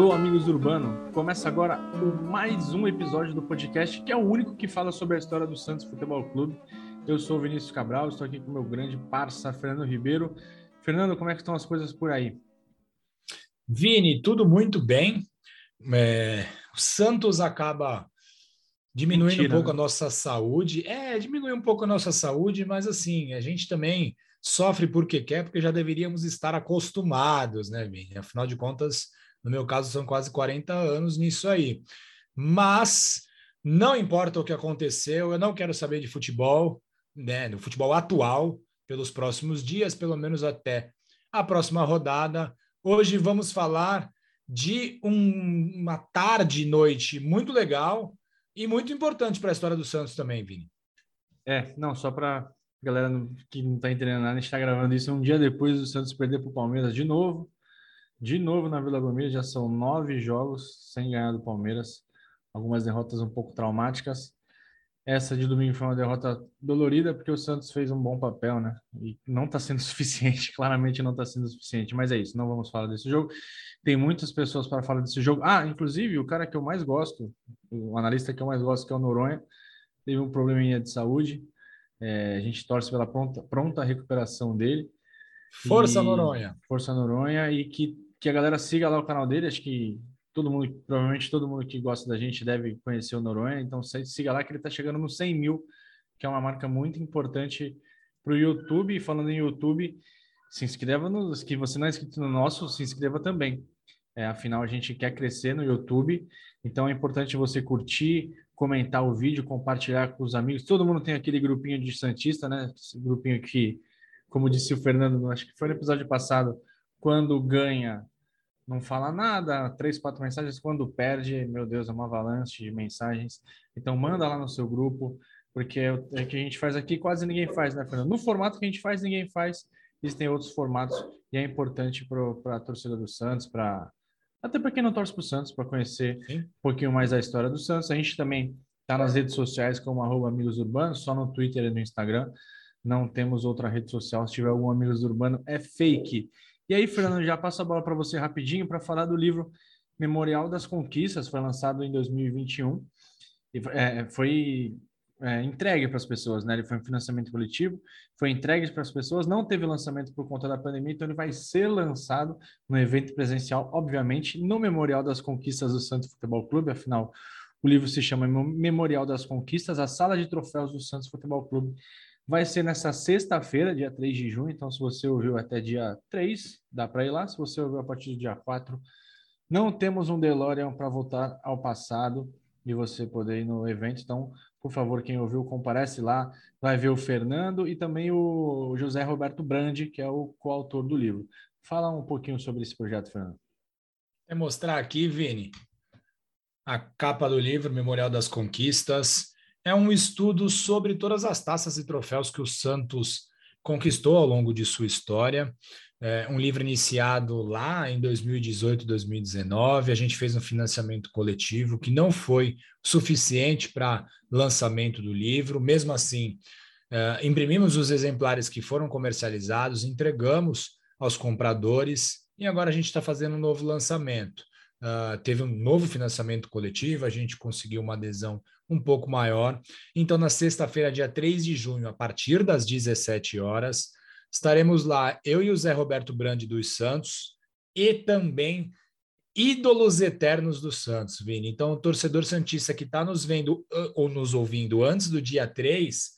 Alô, amigos do Urbano! Começa agora o mais um episódio do podcast, que é o único que fala sobre a história do Santos Futebol Clube. Eu sou o Vinícius Cabral, estou aqui com meu grande parça, Fernando Ribeiro. Fernando, como é que estão as coisas por aí? Vini, tudo muito bem. É, o Santos acaba diminuindo Mentira, um pouco né? a nossa saúde. É, diminui um pouco a nossa saúde, mas assim, a gente também sofre porque quer, porque já deveríamos estar acostumados, né, Vini? Afinal de contas, no meu caso, são quase 40 anos nisso aí. Mas não importa o que aconteceu, eu não quero saber de futebol, né, no futebol atual, pelos próximos dias, pelo menos até a próxima rodada. Hoje vamos falar de um, uma tarde noite muito legal e muito importante para a história do Santos também, Vini. É, não, só para galera que não está entendendo nada, a gente está gravando isso um dia depois do Santos perder para o Palmeiras de novo. De novo na Vila Belmiro, já são nove jogos sem ganhar do Palmeiras. Algumas derrotas um pouco traumáticas. Essa de domingo foi uma derrota dolorida porque o Santos fez um bom papel, né? E não está sendo suficiente, claramente não está sendo suficiente. Mas é isso, não vamos falar desse jogo. Tem muitas pessoas para falar desse jogo. Ah, inclusive o cara que eu mais gosto, o analista que eu mais gosto, que é o Noronha, teve um probleminha de saúde. É, a gente torce pela pronta, pronta recuperação dele. Força e, Noronha. Força Noronha e que, que a galera siga lá o canal dele. Acho que todo mundo, provavelmente todo mundo que gosta da gente deve conhecer o Noronha. Então siga lá que ele está chegando no 100 mil, que é uma marca muito importante para o YouTube. E falando em YouTube, se inscreva no. Que você não é inscrito no nosso, se inscreva também. É, afinal, a gente quer crescer no YouTube, então é importante você curtir, comentar o vídeo, compartilhar com os amigos. Todo mundo tem aquele grupinho de Santista, né? Esse grupinho que, como disse o Fernando, acho que foi no episódio passado, quando ganha, não fala nada, três, quatro mensagens. Quando perde, meu Deus, é uma avalanche de mensagens. Então, manda lá no seu grupo, porque é o é que a gente faz aqui quase ninguém faz, né, Fernando? No formato que a gente faz, ninguém faz. Existem outros formatos e é importante para a torcida do Santos, para até para quem não torce para o Santos, para conhecer Sim. um pouquinho mais da história do Santos. A gente também está nas redes sociais como arroba Amigos Urbanos, só no Twitter e no Instagram. Não temos outra rede social. Se tiver algum Amigos Urbano, é fake. E aí, Fernando, já passo a bola para você rapidinho para falar do livro Memorial das Conquistas. Foi lançado em 2021. E, é, foi é, entregue para as pessoas, né? Ele foi um financiamento coletivo, foi entregue para as pessoas, não teve lançamento por conta da pandemia, então ele vai ser lançado no evento presencial, obviamente, no Memorial das Conquistas do Santos Futebol Clube, afinal, o livro se chama Memorial das Conquistas, a sala de troféus do Santos Futebol Clube. Vai ser nessa sexta-feira, dia 3 de junho, então se você ouviu até dia 3, dá para ir lá, se você ouviu a partir do dia 4, não temos um DeLorean para voltar ao passado e você poder ir no evento, então por favor, quem ouviu, comparece lá, vai ver o Fernando e também o José Roberto Brandi, que é o coautor do livro. Fala um pouquinho sobre esse projeto, Fernando. Vou mostrar aqui, Vini, a capa do livro, Memorial das Conquistas. É um estudo sobre todas as taças e troféus que o Santos conquistou ao longo de sua história é, um livro iniciado lá em 2018, 2019. A gente fez um financiamento coletivo que não foi suficiente para lançamento do livro. Mesmo assim, é, imprimimos os exemplares que foram comercializados, entregamos aos compradores e agora a gente está fazendo um novo lançamento. Uh, teve um novo financiamento coletivo, a gente conseguiu uma adesão um pouco maior. Então, na sexta-feira, dia 3 de junho, a partir das 17 horas, Estaremos lá, eu e o Zé Roberto Brandi dos Santos e também ídolos eternos do Santos, Vini. Então, o torcedor Santista que está nos vendo ou nos ouvindo antes do dia 3,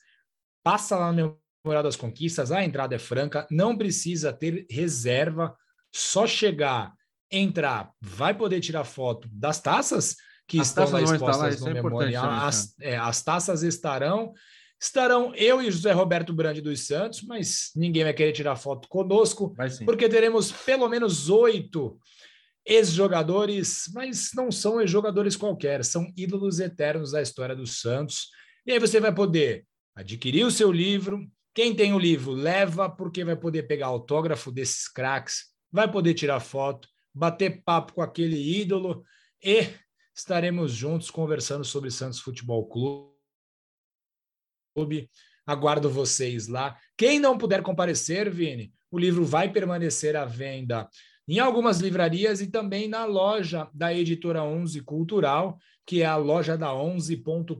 passa lá no Memorial das Conquistas, a entrada é franca, não precisa ter reserva, só chegar, entrar, vai poder tirar foto das taças que as estão lá expostas no é memorial. As, é, as taças estarão Estarão eu e José Roberto Brandi dos Santos, mas ninguém vai querer tirar foto conosco, porque teremos pelo menos oito ex-jogadores, mas não são ex-jogadores qualquer, são ídolos eternos da história do Santos. E aí você vai poder adquirir o seu livro. Quem tem o livro, leva, porque vai poder pegar autógrafo desses craques, vai poder tirar foto, bater papo com aquele ídolo e estaremos juntos conversando sobre Santos Futebol Clube. Aguardo vocês lá. Quem não puder comparecer, Vini, o livro vai permanecer à venda em algumas livrarias e também na loja da Editora 11 Cultural, que é a loja da 11.com.br.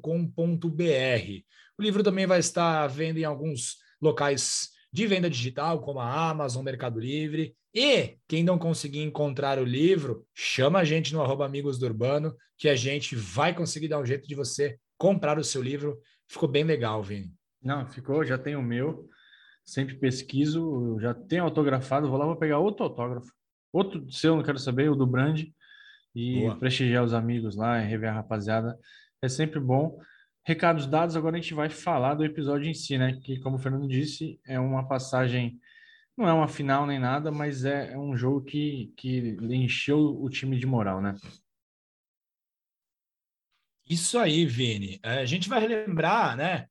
O livro também vai estar à venda em alguns locais de venda digital, como a Amazon, Mercado Livre. E quem não conseguir encontrar o livro, chama a gente no arroba Amigos do Urbano, que a gente vai conseguir dar um jeito de você comprar o seu livro. Ficou bem legal, Vini. Não, ficou, já tenho o meu. Sempre pesquiso, já tenho autografado, vou lá, vou pegar outro autógrafo. Outro seu, não quero saber, o do Brand. E Boa. prestigiar os amigos lá, rever a rapaziada. É sempre bom. Recados dados, agora a gente vai falar do episódio em si, né? Que, como o Fernando disse, é uma passagem, não é uma final nem nada, mas é, é um jogo que, que encheu o time de moral, né? Isso aí, Vini. É, a gente vai relembrar, né?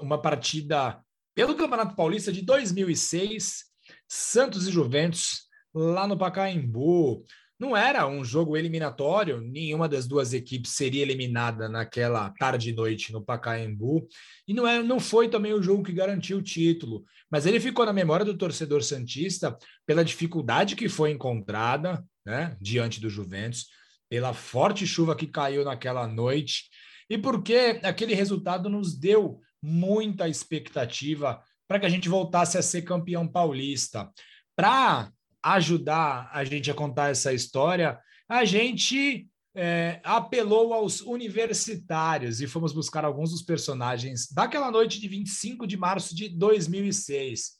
Uma partida pelo Campeonato Paulista de 2006, Santos e Juventus, lá no Pacaembu. Não era um jogo eliminatório, nenhuma das duas equipes seria eliminada naquela tarde e noite no Pacaembu, e não, é, não foi também o jogo que garantiu o título, mas ele ficou na memória do torcedor Santista pela dificuldade que foi encontrada né, diante do Juventus, pela forte chuva que caiu naquela noite, e porque aquele resultado nos deu muita expectativa para que a gente voltasse a ser campeão paulista. Para ajudar a gente a contar essa história, a gente é, apelou aos universitários e fomos buscar alguns dos personagens daquela noite de 25 de março de 2006.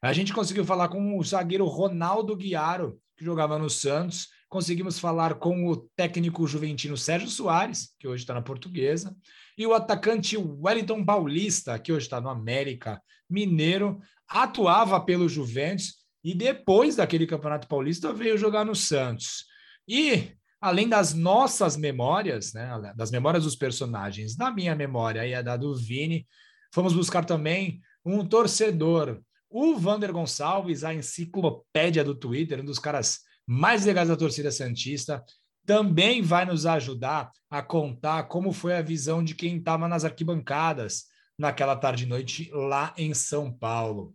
A gente conseguiu falar com o zagueiro Ronaldo Guiaro, que jogava no Santos. Conseguimos falar com o técnico juventino Sérgio Soares, que hoje está na Portuguesa, e o atacante Wellington Paulista, que hoje está no América Mineiro, atuava pelo Juventus e depois daquele Campeonato Paulista veio jogar no Santos. E além das nossas memórias, né, das memórias dos personagens, da minha memória e a da do Vini, fomos buscar também um torcedor, o Vander Gonçalves, a enciclopédia do Twitter, um dos caras mais legais da torcida Santista, também vai nos ajudar a contar como foi a visão de quem estava nas arquibancadas naquela tarde e noite lá em São Paulo.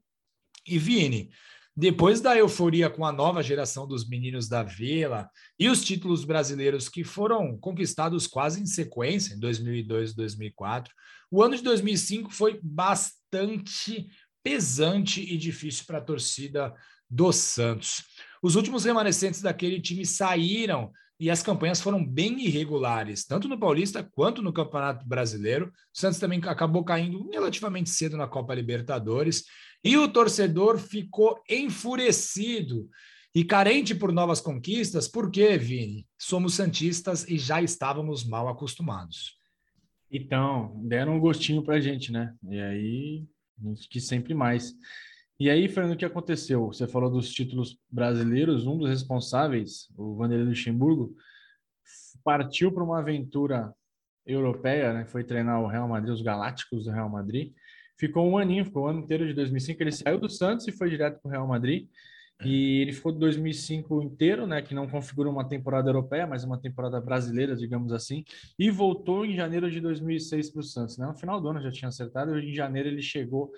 E Vini, depois da euforia com a nova geração dos meninos da Vila e os títulos brasileiros que foram conquistados quase em sequência, em 2002 e 2004, o ano de 2005 foi bastante pesante e difícil para a torcida do Santos. Os últimos remanescentes daquele time saíram e as campanhas foram bem irregulares, tanto no Paulista quanto no Campeonato Brasileiro. O Santos também acabou caindo relativamente cedo na Copa Libertadores e o torcedor ficou enfurecido e carente por novas conquistas, por quê, Vini? Somos santistas e já estávamos mal acostumados. Então, deram um gostinho para a gente, né? E aí, a gente quis sempre mais. E aí, Fernando, o que aconteceu? Você falou dos títulos brasileiros, um dos responsáveis, o Vanderlei Luxemburgo, partiu para uma aventura europeia, né? Foi treinar o Real Madrid, os Galácticos do Real Madrid, ficou um aninho, ficou o ano inteiro de 2005. Ele saiu do Santos e foi direto para o Real Madrid. E ele ficou de 2005 inteiro, né, que não configura uma temporada europeia, mas uma temporada brasileira, digamos assim, e voltou em janeiro de 2006 para o Santos. Né? No final do ano já tinha acertado, e em janeiro ele chegou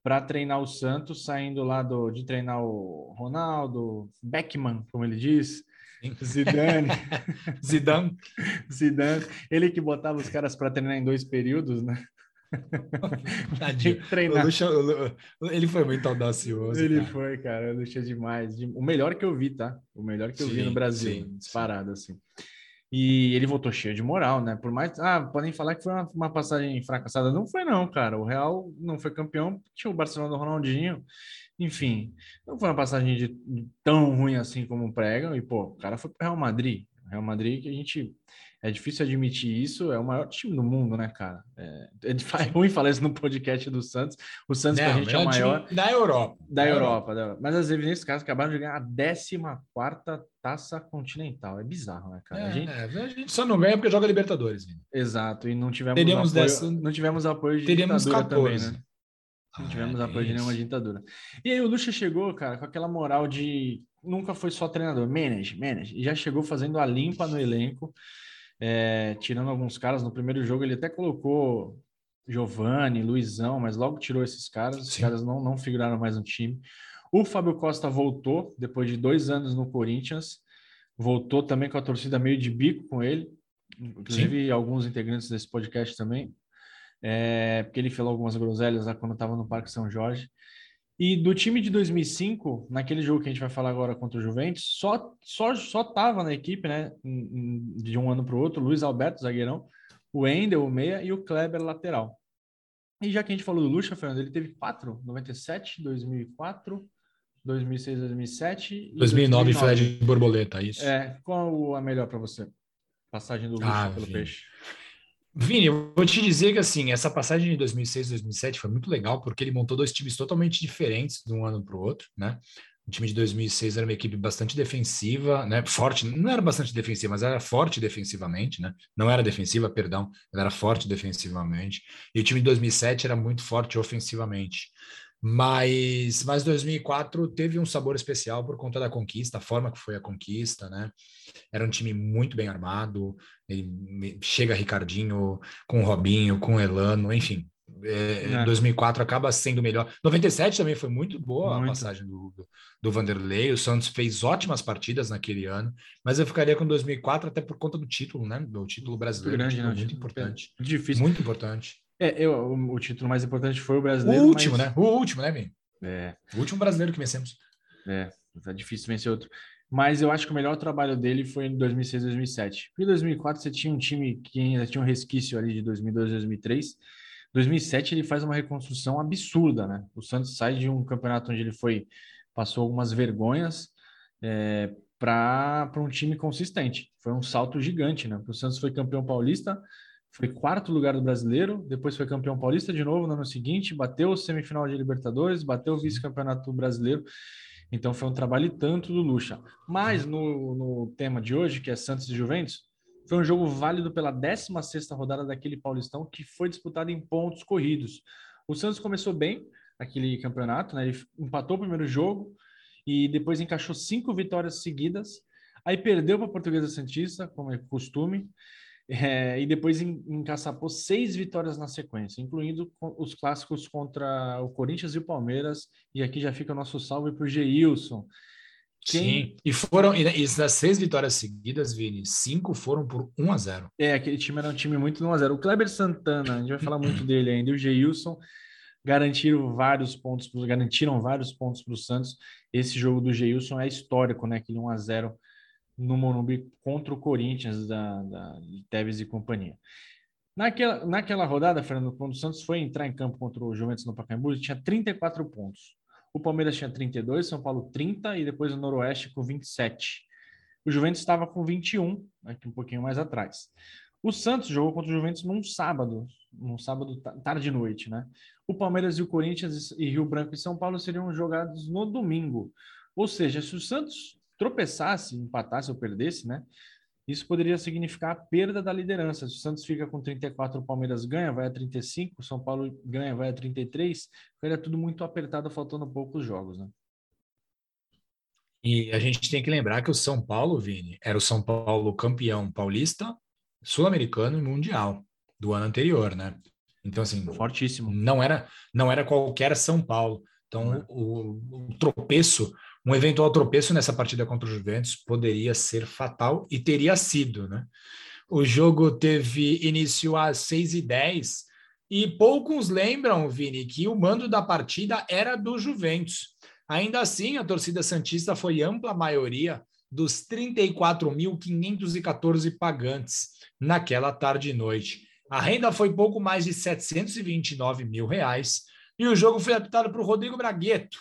para treinar o Santos, saindo lá do, de treinar o Ronaldo, Beckman, como ele diz, Zidane, Zidane, Zidane, ele que botava os caras para treinar em dois períodos, né? Tadinho. Treinar. ele foi muito audacioso. Ele cara. foi, cara. O demais. O melhor que eu vi, tá? O melhor que eu sim, vi no Brasil, sim, disparado, sim. assim. E ele voltou cheio de moral, né? Por mais. Ah, podem falar que foi uma, uma, passagem fracassada. Não foi, não, cara. O Real não foi campeão, tinha o Barcelona do Ronaldinho. Enfim, não foi uma passagem de, tão ruim assim como pregam. E, pô, o cara foi para o Real Madrid. Real Madrid que a gente é difícil admitir isso, é o maior time do mundo, né, cara? É, é, é ruim falar isso no podcast do Santos. O Santos, Não, pra gente, é o maior. Da Europa. Da, Europa, Europa. Mas as evidências, caras acabaram de ganhar a 14 taça continental. É bizarro, né, cara? É, a, gente... É, a, gente... só não ganha porque joga Libertadores. Exato, e não tivemos Teríamos apoio, dessa... não tivemos apoio de Teríamos ditadura 14. também, né? Não tivemos ah, apoio de nenhuma ditadura. E aí o Lucha chegou, cara, com aquela moral de nunca foi só treinador, manage, manage, e já chegou fazendo a limpa no elenco é, tirando alguns caras. No primeiro jogo ele até colocou Giovanni, Luizão, mas logo tirou esses caras. Os caras não, não figuraram mais no time. O Fábio Costa voltou depois de dois anos no Corinthians, voltou também com a torcida meio de bico com ele, inclusive Sim. alguns integrantes desse podcast também, é, porque ele falou algumas groselhas lá quando estava no Parque São Jorge. E do time de 2005, naquele jogo que a gente vai falar agora contra o Juventus, só só só tava na equipe, né, de um ano para o outro, Luiz Alberto, zagueirão, o Endel, o meia, e o Kleber, lateral. E já que a gente falou do Lucha, Fernando, ele teve quatro, 97, 2004, 2006, 2007 e 2009, 2009. foi de borboleta, isso. É, qual a melhor para você? Passagem do Lucha ah, pelo Vini. Peixe. Vini, eu vou te dizer que assim, essa passagem de 2006, 2007 foi muito legal, porque ele montou dois times totalmente diferentes de um ano para o outro, né? O time de 2006 era uma equipe bastante defensiva, né? Forte, não era bastante defensiva, mas era forte defensivamente, né? Não era defensiva, perdão, ela era forte defensivamente. E o time de 2007 era muito forte ofensivamente. Mas, mas 2004 teve um sabor especial por conta da conquista, a forma que foi a conquista, né? Era um time muito bem armado. chega Ricardinho com o Robinho, com o Elano, enfim, é, é. 2004 acaba sendo melhor. 97 também foi muito boa muito. a passagem do, do, do, Vanderlei. O Santos fez ótimas partidas naquele ano, mas eu ficaria com 2004 até por conta do título, né? Do título brasileiro. Grande, título né? muito importante. É difícil. Muito importante. É, eu, o, título mais importante foi o brasileiro. O último, mas... né? O último, né, Vini? É. O último brasileiro que vencemos. É, tá difícil vencer outro. Mas eu acho que o melhor trabalho dele foi em 2006, 2007. Em 2004 você tinha um time que ainda tinha um resquício ali de 2002, 2003 2007 ele faz uma reconstrução absurda, né? O Santos sai de um campeonato onde ele foi passou algumas vergonhas é, para um time consistente. Foi um salto gigante, né? O Santos foi campeão paulista, foi quarto lugar do brasileiro, depois foi campeão paulista de novo no ano seguinte, bateu o semifinal de Libertadores, bateu o vice-campeonato brasileiro. Então foi um trabalho tanto do Lucha. Mas no, no tema de hoje, que é Santos e Juventus, foi um jogo válido pela 16ª rodada daquele Paulistão que foi disputado em pontos corridos. O Santos começou bem aquele campeonato, né? Ele empatou o primeiro jogo e depois encaixou cinco vitórias seguidas. Aí perdeu para a Portuguesa Santista, como é costume, é, e depois encaçapou seis vitórias na sequência, incluindo os clássicos contra o Corinthians e o Palmeiras. E aqui já fica o nosso salve para o Geilson, quem... Sim, e foram, e, das seis vitórias seguidas, Vini, cinco foram por 1 a 0 É, aquele time era um time muito 1 a 0 O Kleber Santana, a gente vai falar muito dele ainda, e o Geilson garantiram vários pontos, garantiram vários pontos para o Santos. Esse jogo do Geilson é histórico, né? Aquele 1 a 0 no Morumbi contra o Corinthians da, da Tevez e companhia. Naquela, naquela rodada, Fernando, quando o Santos foi entrar em campo contra o Juventus no Pacaembu, ele tinha 34 pontos. O Palmeiras tinha 32, São Paulo 30 e depois o Noroeste com 27. O Juventus estava com 21, aqui um pouquinho mais atrás. O Santos jogou contra o Juventus num sábado, num sábado tarde e noite, né? O Palmeiras e o Corinthians e Rio Branco e São Paulo seriam jogados no domingo. Ou seja, se o Santos tropeçasse, empatasse ou perdesse, né? Isso poderia significar a perda da liderança. Se o Santos fica com 34, o Palmeiras ganha, vai a 35, o São Paulo ganha, vai a 33. Ficaria tudo muito apertado, faltando poucos jogos, né? E a gente tem que lembrar que o São Paulo, Vini, era o São Paulo campeão paulista, sul-americano e mundial do ano anterior, né? Então, assim, fortíssimo. Não era, não era qualquer São Paulo. Então, é. o, o, tropeço um eventual tropeço nessa partida contra o Juventus poderia ser fatal e teria sido, né? O jogo teve início às 6 e 10 e poucos lembram, Vini, que o mando da partida era do Juventus. Ainda assim, a torcida Santista foi ampla maioria dos 34.514 pagantes naquela tarde e noite. A renda foi pouco mais de 729 mil reais e o jogo foi apitado para o Rodrigo Bragueto,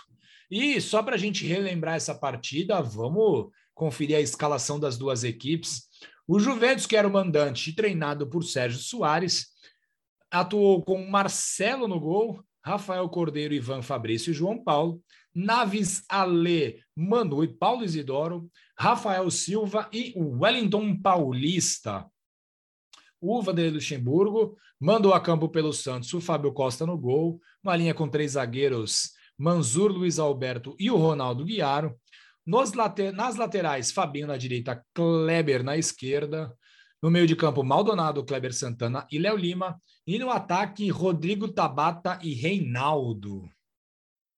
e só para a gente relembrar essa partida, vamos conferir a escalação das duas equipes. O Juventus, que era o mandante, treinado por Sérgio Soares, atuou com Marcelo no gol, Rafael Cordeiro, Ivan Fabrício e João Paulo, Naves Ale, Manu e Paulo Isidoro, Rafael Silva e Wellington Paulista. O Vanderlei Luxemburgo mandou a campo pelo Santos o Fábio Costa no gol, uma linha com três zagueiros Manzur, Luiz Alberto e o Ronaldo Guiaro. Nas laterais, Fabinho na direita, Kleber na esquerda. No meio de campo, Maldonado, Kleber Santana e Léo Lima. E no ataque, Rodrigo Tabata e Reinaldo.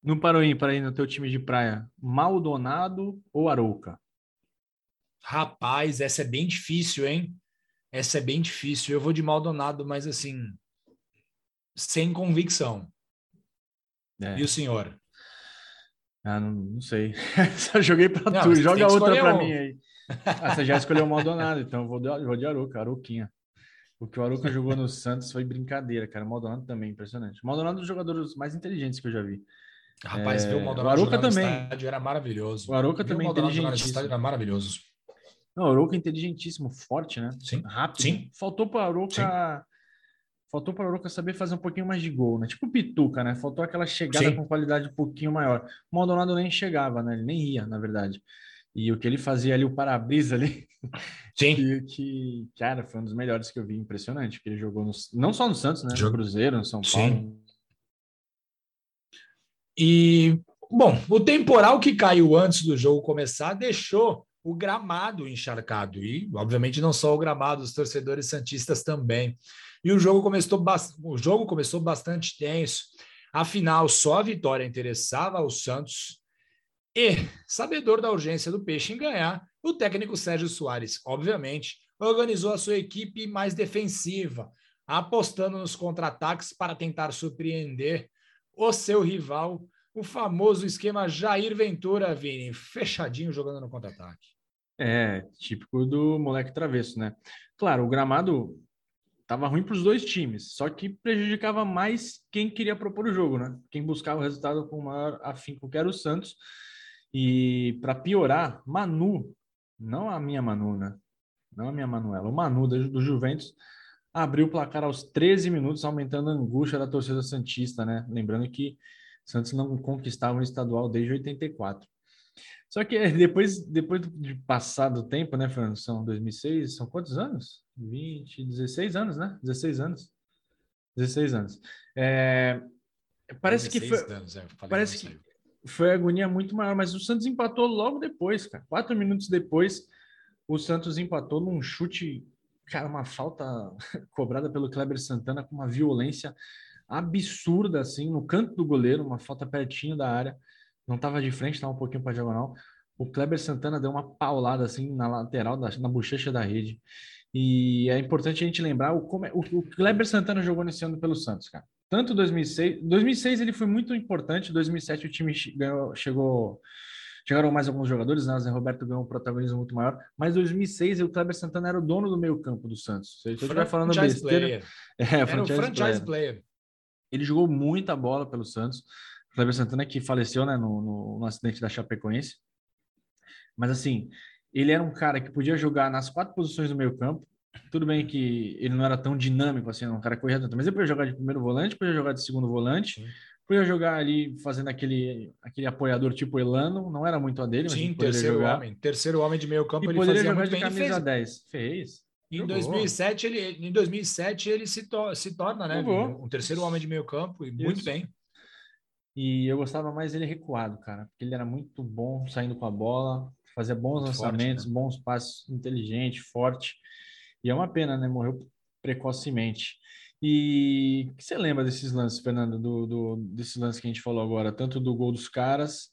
No parou para ir no teu time de praia, Maldonado ou Arouca? Rapaz, essa é bem difícil, hein? Essa é bem difícil. Eu vou de Maldonado, mas assim, sem convicção. É. E o senhor? Ah, não, não sei. Só joguei para tu. Joga outra para um. mim aí. Ah, você já escolheu o Maldonado, então eu vou de, vou de Aruca, Aruquinha. O que o Aruca jogou no Santos foi brincadeira, cara. O Maldonado também, impressionante. O Maldonado é um dos jogadores mais inteligentes que eu já vi. Rapaz, é... ver o Maldonado o Aruca também. estádio era maravilhoso. O Aruca também o inteligentíssimo. era maravilhoso. Não, o Aruca é inteligentíssimo, forte, né? Sim. Rápido. Sim. Faltou para o Aruca faltou para o Aroca saber fazer um pouquinho mais de gol, né? Tipo o Pituca, né? Faltou aquela chegada Sim. com qualidade um pouquinho maior. O Maldonado nem chegava, né? Ele nem ia, na verdade. E o que ele fazia ali, o para-brisa ali, Sim. Que, que, cara, foi um dos melhores que eu vi, impressionante, que ele jogou no, não só no Santos, né? No Cruzeiro, no São Paulo. Sim. E, bom, o temporal que caiu antes do jogo começar deixou o gramado encharcado. E, obviamente, não só o gramado, os torcedores santistas também. E o jogo começou, o jogo começou bastante tenso. Afinal, só a vitória interessava ao Santos. E, sabedor da urgência do Peixe em ganhar, o técnico Sérgio Soares, obviamente, organizou a sua equipe mais defensiva, apostando nos contra-ataques para tentar surpreender o seu rival, o famoso esquema Jair Ventura, Vini, fechadinho jogando no contra-ataque. É, típico do moleque travesso, né? Claro, o gramado Tava ruim para os dois times, só que prejudicava mais quem queria propor o jogo, né? Quem buscava o resultado com maior afinco, que era o Santos. E para piorar, Manu, não a minha Manu, né? Não a minha Manuela, o Manu do Juventus abriu o placar aos 13 minutos, aumentando a angústia da torcida Santista, né? Lembrando que Santos não conquistava um estadual desde 84. Só que depois, depois de passado o tempo, né, Fernando? São 2006, são quantos anos? 20, 16 anos, né? 16 anos. 16 anos. É, parece que foi, anos, é, parece que foi agonia muito maior, mas o Santos empatou logo depois, cara. Quatro minutos depois, o Santos empatou num chute, cara, uma falta cobrada pelo Kleber Santana com uma violência absurda, assim, no canto do goleiro, uma falta pertinho da área. Não estava de frente, estava um pouquinho para diagonal. O Kleber Santana deu uma paulada assim na lateral, da, na bochecha da rede. E é importante a gente lembrar o, como é, o, o Kleber Santana jogou nesse ano pelo Santos, cara. Tanto 2006, 2006 ele foi muito importante, 2007 o time ganhou, chegou chegaram mais alguns jogadores, né? O Zé Roberto ganhou um protagonismo muito maior, mas 2006 o Kleber Santana era o dono do meio-campo do Santos. Se eu estiver falando besteira, player. É, era franchise o franchise player. player. Ele jogou muita bola pelo Santos. O Kleber Santana que faleceu, né, no, no, no acidente da Chapecoense. Mas assim, ele era um cara que podia jogar nas quatro posições do meio campo. Tudo bem que ele não era tão dinâmico assim, um cara corria tanto, mas ele podia jogar de primeiro volante, podia jogar de segundo volante, Sim. podia jogar ali fazendo aquele, aquele apoiador tipo Elano, não era muito a dele, mas Sim, terceiro jogar. homem, terceiro homem de meio campo, e ele poderia fazia jogar muito de bem, camisa fez. 10. Fez. Em 2007 ele, em 2007 ele se, to se torna, né, um terceiro homem de meio campo e Isso. muito bem. E eu gostava mais dele recuado, cara, porque ele era muito bom saindo com a bola, fazia bons lançamentos, forte, né? bons passos, inteligente, forte. E é uma pena, né? Morreu precocemente. E o que você lembra desses lances, Fernando, do, do, desses lances que a gente falou agora, tanto do gol dos caras,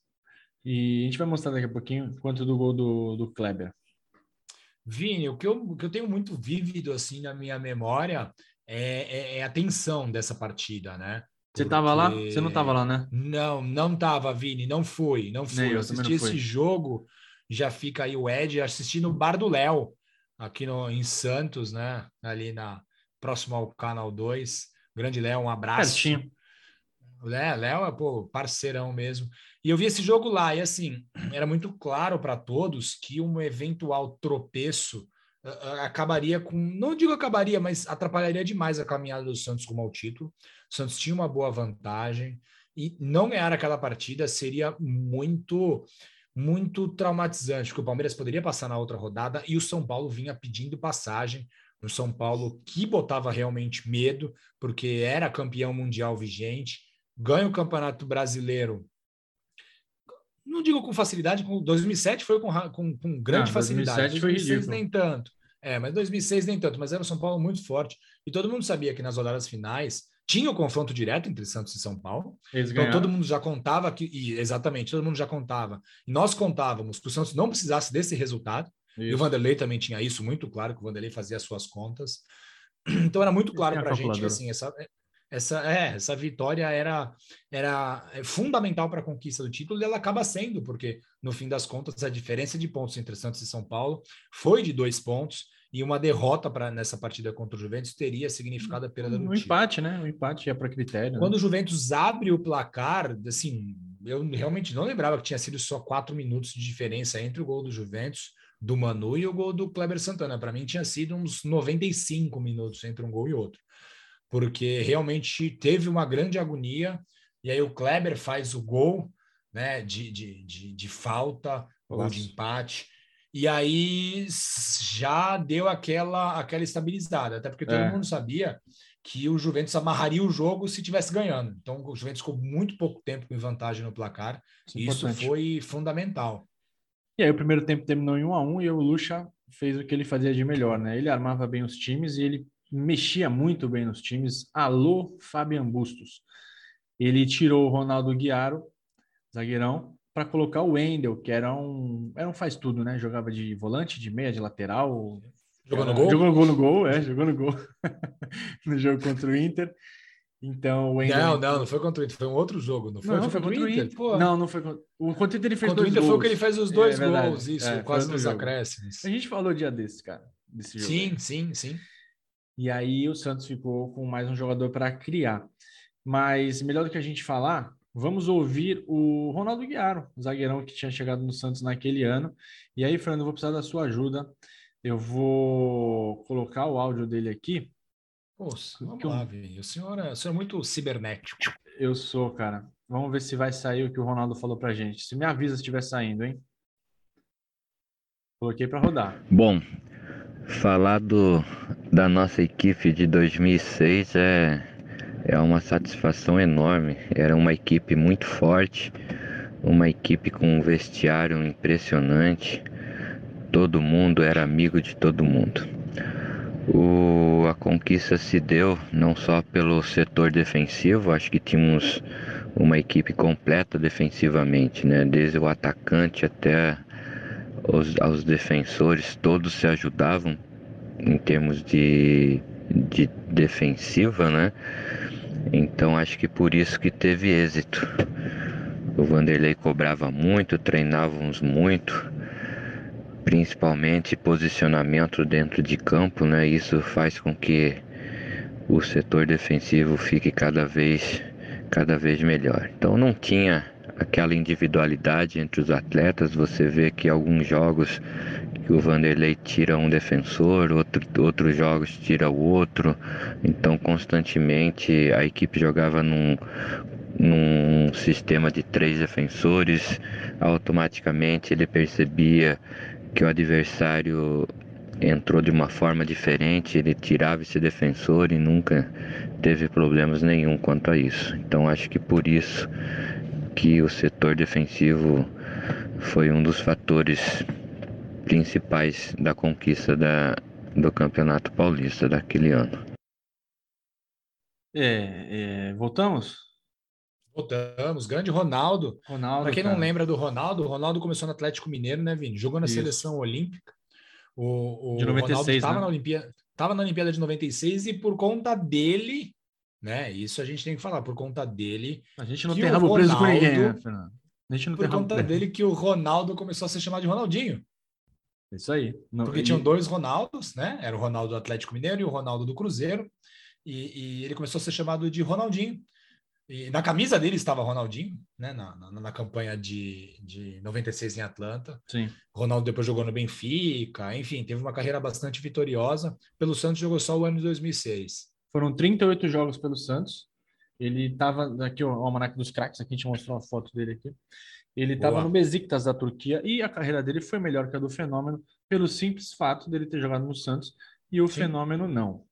e a gente vai mostrar daqui a pouquinho, quanto do gol do, do Kleber. Vini, o que, eu, o que eu tenho muito vívido assim na minha memória é, é, é a tensão dessa partida, né? Você estava lá? Você não estava lá, né? Não, não estava, Vini, não fui, não fui. Nem eu, assisti esse jogo já fica aí o Ed assistindo o Bar do Léo, aqui no, em Santos, né? Ali na próximo ao Canal 2. Grande Léo, um abraço. Certinho. Léo, Léo é pô, parceirão mesmo. E eu vi esse jogo lá, e assim, era muito claro para todos que um eventual tropeço acabaria com. Não digo acabaria, mas atrapalharia demais a caminhada do Santos rumo ao título. O Santos tinha uma boa vantagem. E não ganhar aquela partida seria muito muito traumatizante, porque o Palmeiras poderia passar na outra rodada e o São Paulo vinha pedindo passagem. O São Paulo que botava realmente medo, porque era campeão mundial vigente, ganha o Campeonato Brasileiro. Não digo com facilidade, com 2007 foi com, com, com grande ah, facilidade. 2006 nem tanto. É, mas 2006 nem tanto, mas era o São Paulo muito forte. E todo mundo sabia que nas rodadas finais tinha o confronto direto entre Santos e São Paulo. então todo mundo já contava que, e, exatamente, todo mundo já contava. E nós contávamos que o Santos não precisasse desse resultado. Isso. E o Vanderlei também tinha isso muito claro, que o Vanderlei fazia as suas contas. Então era muito claro para a gente que assim, essa, essa, é, essa vitória era, era fundamental para a conquista do título e ela acaba sendo, porque no fim das contas a diferença de pontos entre Santos e São Paulo foi de dois pontos e uma derrota para nessa partida contra o Juventus teria significado a perda do um empate, né? Um empate é para critério. Quando né? o Juventus abre o placar, assim, eu realmente não lembrava que tinha sido só quatro minutos de diferença entre o gol do Juventus, do Manu e o gol do Kleber Santana. Para mim tinha sido uns 95 minutos entre um gol e outro porque realmente teve uma grande agonia. E aí o Kleber faz o gol né, de, de, de, de falta, gol de empate. E aí já deu aquela, aquela estabilizada, até porque todo é. mundo sabia que o Juventus amarraria o jogo se tivesse ganhando. Então o Juventus ficou muito pouco tempo em vantagem no placar. Isso, é isso foi fundamental. E aí o primeiro tempo terminou em 1 a 1 e o Lucha fez o que ele fazia de melhor, né? Ele armava bem os times e ele mexia muito bem nos times. Alô, Fabian Bustos. Ele tirou o Ronaldo Guiaro, zagueirão, para colocar o Wendel, que era um, era um faz tudo, né? Jogava de volante, de meia, de lateral. Jogou no gol? Jogou no gol, no gol, é, jogou no gol. no jogo contra o Inter. Então, o Wendel... Não, não, não foi contra o Inter, foi um outro jogo, não foi? Não, foi, contra o Inter. Inter Não, não foi contra o contra o Inter. Ele fez contra dois Inter gols. foi o que ele fez os dois é, gols, isso, é, quase nos acréscimos. A gente falou dia desses, cara, desse jogo. Sim, aí. sim, sim. E aí o Santos ficou com mais um jogador para criar. Mas melhor do que a gente falar, vamos ouvir o Ronaldo Guiaro, o zagueirão que tinha chegado no Santos naquele ano. E aí, Fernando, eu vou precisar da sua ajuda. Eu vou colocar o áudio dele aqui. Poxa, vamos lá, Vini. O senhor, é, o senhor é muito cibernético. Eu sou, cara. Vamos ver se vai sair o que o Ronaldo falou pra gente. Se me avisa se estiver saindo, hein? Coloquei para rodar. Bom, Falar do, da nossa equipe de 2006 é, é uma satisfação enorme. Era uma equipe muito forte, uma equipe com um vestiário impressionante. Todo mundo era amigo de todo mundo. O, a conquista se deu não só pelo setor defensivo, acho que tínhamos uma equipe completa defensivamente, né? desde o atacante até os, aos defensores, todos se ajudavam em termos de, de defensiva, né? Então acho que por isso que teve êxito. O Vanderlei cobrava muito, treinávamos muito, principalmente posicionamento dentro de campo, né? Isso faz com que o setor defensivo fique cada vez cada vez melhor. Então não tinha aquela individualidade entre os atletas. Você vê que alguns jogos que o Vanderlei tira um defensor, outro, outros jogos tira o outro. Então constantemente a equipe jogava num, num sistema de três defensores. Automaticamente ele percebia que o adversário entrou de uma forma diferente, ele tirava esse defensor e nunca teve problemas nenhum quanto a isso. Então acho que por isso que o setor defensivo foi um dos fatores principais da conquista da, do Campeonato Paulista daquele ano. É, é, voltamos? Voltamos, grande Ronaldo. Ronaldo Para quem cara. não lembra do Ronaldo, o Ronaldo começou no Atlético Mineiro, né, Vini? Jogou na Isso. seleção olímpica. O, o de 96, estava né? na Olimpíada, estava na Olimpíada de 96 e por conta dele né? Isso a gente tem que falar por conta dele. A gente não tem rabo Ronaldo, preso com ninguém, né, Fernando? A gente não por tem conta dele que o Ronaldo começou a ser chamado de Ronaldinho. Isso aí. Não, Porque e... tinham dois Ronaldos, né? Era o Ronaldo do Atlético Mineiro e o Ronaldo do Cruzeiro. E, e ele começou a ser chamado de Ronaldinho. E na camisa dele estava Ronaldinho, né? Na, na, na, campanha de, de 96 em Atlanta. Sim. Ronaldo depois jogou no Benfica, enfim, teve uma carreira bastante vitoriosa. Pelo Santos jogou só o ano de 2006. Foram 38 jogos pelo Santos. Ele estava aqui o almanac dos craques, aqui a gente mostrou uma foto dele aqui. Ele estava no Besiktas da Turquia e a carreira dele foi melhor que a do Fenômeno pelo simples fato dele ter jogado no Santos e o Sim. Fenômeno não.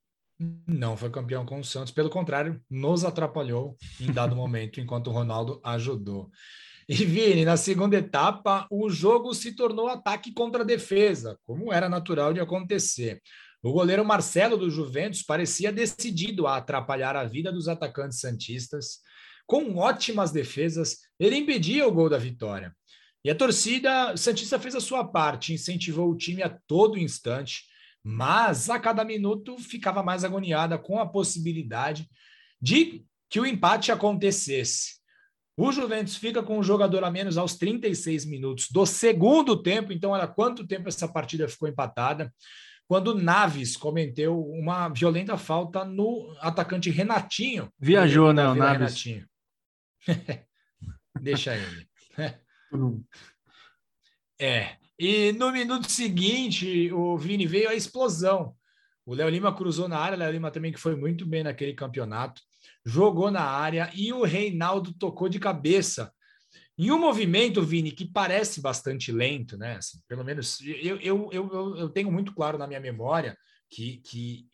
Não foi campeão com o Santos, pelo contrário, nos atrapalhou em dado momento, enquanto o Ronaldo ajudou. E Vini, na segunda etapa, o jogo se tornou ataque contra defesa, como era natural de acontecer. O goleiro Marcelo do Juventus parecia decidido a atrapalhar a vida dos atacantes santistas. Com ótimas defesas, ele impedia o gol da vitória. E a torcida Santista fez a sua parte, incentivou o time a todo instante, mas a cada minuto ficava mais agoniada com a possibilidade de que o empate acontecesse. O Juventus fica com um jogador a menos aos 36 minutos do segundo tempo, então olha quanto tempo essa partida ficou empatada. Quando Naves cometeu uma violenta falta no atacante Renatinho. Viajou, né, o Naves? Renatinho. Deixa ele. é. E no minuto seguinte, o Vini veio a explosão. O Léo Lima cruzou na área, o Léo Lima também que foi muito bem naquele campeonato, jogou na área e o Reinaldo tocou de cabeça. Em um movimento, Vini, que parece bastante lento, né? Assim, pelo menos eu, eu, eu, eu tenho muito claro na minha memória que, que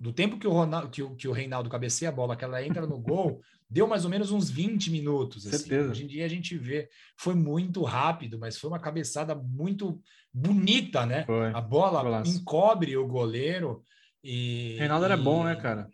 do tempo que o, Ronaldo, que, o, que o Reinaldo cabeceia a bola, que ela entra no gol, deu mais ou menos uns 20 minutos. Assim. Certeza. Hoje em dia a gente vê, foi muito rápido, mas foi uma cabeçada muito bonita, né? Foi. A bola encobre o goleiro. E, Reinaldo era bom, né, cara?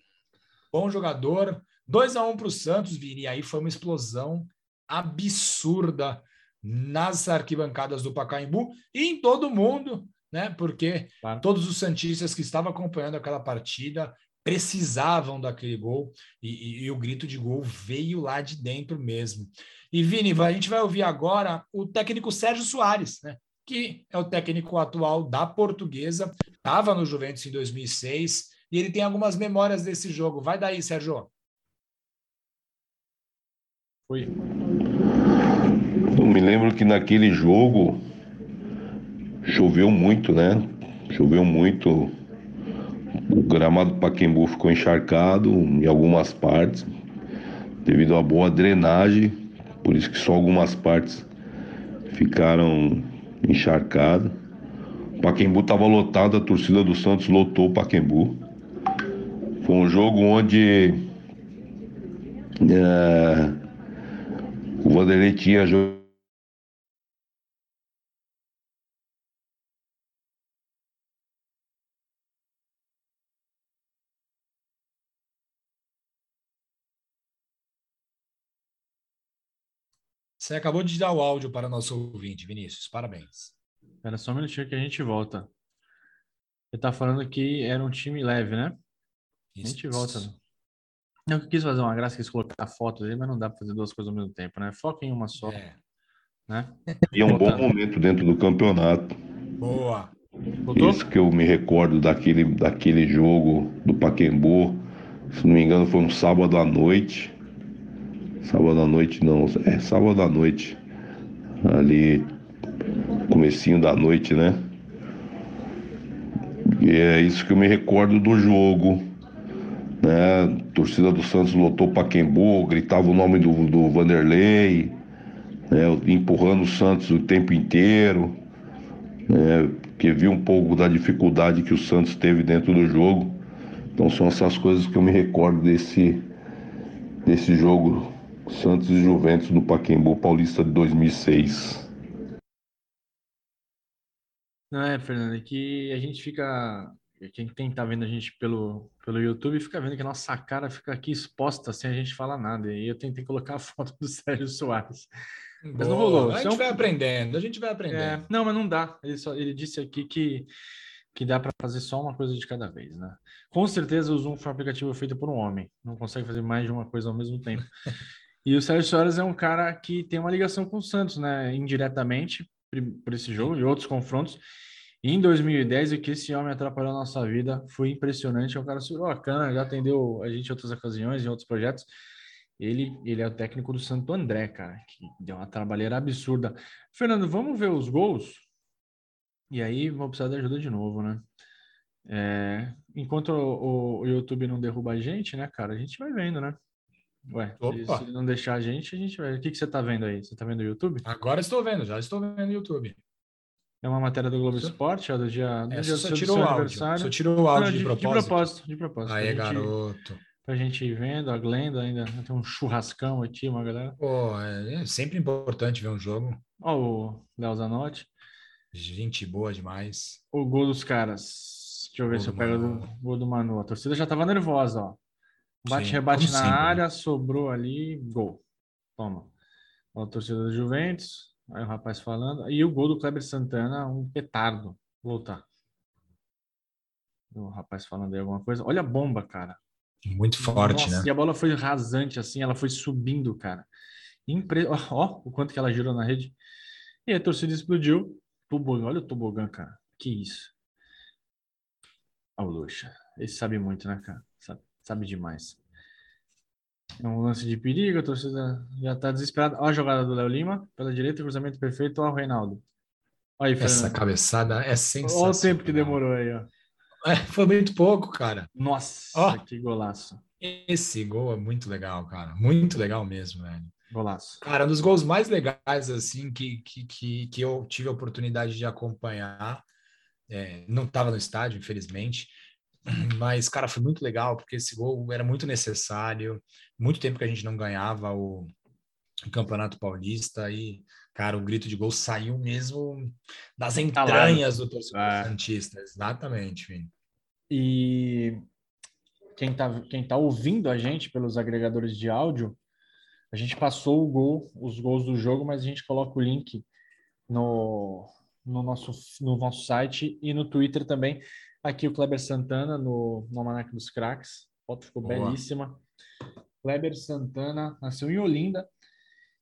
Bom jogador. 2 a 1 um para o Santos, Vini. E aí foi uma explosão absurda nas arquibancadas do Pacaembu e em todo mundo, né? Porque claro. todos os santistas que estavam acompanhando aquela partida precisavam daquele gol e, e, e, o grito de gol veio lá de dentro mesmo. E Vini, a gente vai ouvir agora o técnico Sérgio Soares, né? que é o técnico atual da Portuguesa, estava no Juventus em 2006 e ele tem algumas memórias desse jogo. Vai daí, Sérgio. Foi. Me lembro que naquele jogo choveu muito, né? Choveu muito o gramado Paquembu ficou encharcado em algumas partes, devido à boa drenagem, por isso que só algumas partes ficaram encharcadas. O Paquembu estava lotado, a torcida do Santos lotou o Paquembu. Foi um jogo onde é, o Vanderlei tinha Você acabou de dar o áudio para nosso ouvinte, Vinícius. Parabéns. Era só um minutinho que a gente volta. Você está falando que era um time leve, né? Isso. A gente volta. Eu quis fazer uma graça, quis colocar fotos aí, mas não dá para fazer duas coisas ao mesmo tempo, né? Foca em uma só. É. Né? E é um bom momento dentro do campeonato. Boa. Voltou? Isso que eu me recordo daquele, daquele jogo do Paquembu. Se não me engano, foi um sábado à noite. Sábado à noite não, é sábado à noite. Ali, comecinho da noite, né? E é isso que eu me recordo do jogo. Né? A torcida do Santos lotou Paquembu, gritava o nome do, do Vanderlei, né? empurrando o Santos o tempo inteiro. Né? Porque viu um pouco da dificuldade que o Santos teve dentro do jogo. Então são essas coisas que eu me recordo desse, desse jogo Santos e Juventus no Paquembu Paulista de 2006. Não é, Fernando, é que a gente fica. Quem tem tá vendo a gente pelo, pelo YouTube fica vendo que a nossa cara fica aqui exposta sem a gente falar nada. E eu tentei colocar a foto do Sérgio Soares. Mas não rolou. A gente então, vai aprendendo, a gente vai aprendendo. É, não, mas não dá. Ele, só, ele disse aqui que, que dá para fazer só uma coisa de cada vez, né? Com certeza o Zoom foi um aplicativo feito por um homem. Não consegue fazer mais de uma coisa ao mesmo tempo. E o Sérgio Soares é um cara que tem uma ligação com o Santos, né? Indiretamente, por esse jogo e outros confrontos. E em 2010, o que esse homem atrapalhou a nossa vida foi impressionante. É um cara super bacana, já atendeu a gente em outras ocasiões, em outros projetos. Ele, ele é o técnico do Santo André, cara, que deu uma trabalheira absurda. Fernando, vamos ver os gols? E aí, vou precisar de ajuda de novo, né? É, enquanto o, o, YouTube não derruba a gente, né, cara, a gente vai vendo, né? Ué, Opa. se não deixar a gente, a gente vai. O que, que você está vendo aí? Você está vendo o YouTube? Agora estou vendo, já estou vendo o YouTube. É uma matéria do Globo Esporte, é do dia, do é, dia só do tirou o áudio. Só tirou o áudio não, de, de, propósito. De propósito, de propósito. Aí, gente, garoto. Pra gente ir vendo, a Glenda ainda tem um churrascão aqui, uma galera. Pô, é sempre importante ver um jogo. Ó, o Léo Zanotti. Gente boa demais. O gol dos caras. Deixa eu ver gol se eu pego o gol do Manu. A torcida já tava nervosa, ó. Bate, Sim, rebate na sempre, né? área, sobrou ali, gol. Toma. Ó, a torcida do Juventus. Aí o rapaz falando. E o gol do Kleber Santana, um petardo. Voltar. O rapaz falando aí alguma coisa. Olha a bomba, cara. Muito forte, Nossa, né? E a bola foi rasante, assim, ela foi subindo, cara. Impre... Ó, ó, o quanto que ela girou na rede. E a torcida explodiu. Tobogã, olha o tobogã, cara. Que isso. Ó, o Luxa. Esse sabe muito, né, cara? Sabe, demais. É um lance de perigo, a torcida já tá desesperada. Olha a jogada do Léo Lima, pela direita, cruzamento perfeito, ó o Reinaldo. Aí, Essa cabeçada é sensacional. Olha o tempo que demorou aí, ó. É, foi muito pouco, cara. Nossa, oh, que golaço. Esse gol é muito legal, cara. Muito legal mesmo, velho. Golaço. Cara, um dos gols mais legais, assim, que, que, que, que eu tive a oportunidade de acompanhar. É, não estava no estádio, infelizmente. Mas, cara, foi muito legal, porque esse gol era muito necessário. Muito tempo que a gente não ganhava o, Campeonato Paulista. E, cara, o grito de gol saiu mesmo das entranhas do torcedor é. Santista. Exatamente, filho. E quem está quem tá ouvindo a gente pelos agregadores de áudio, a gente passou o gol, os gols do jogo, mas a gente coloca o link no, no, nosso, no nosso site e no Twitter também. Aqui o Kleber Santana no, no Almanac dos Cracks. A foto ficou Boa. belíssima. Kleber Santana nasceu em Olinda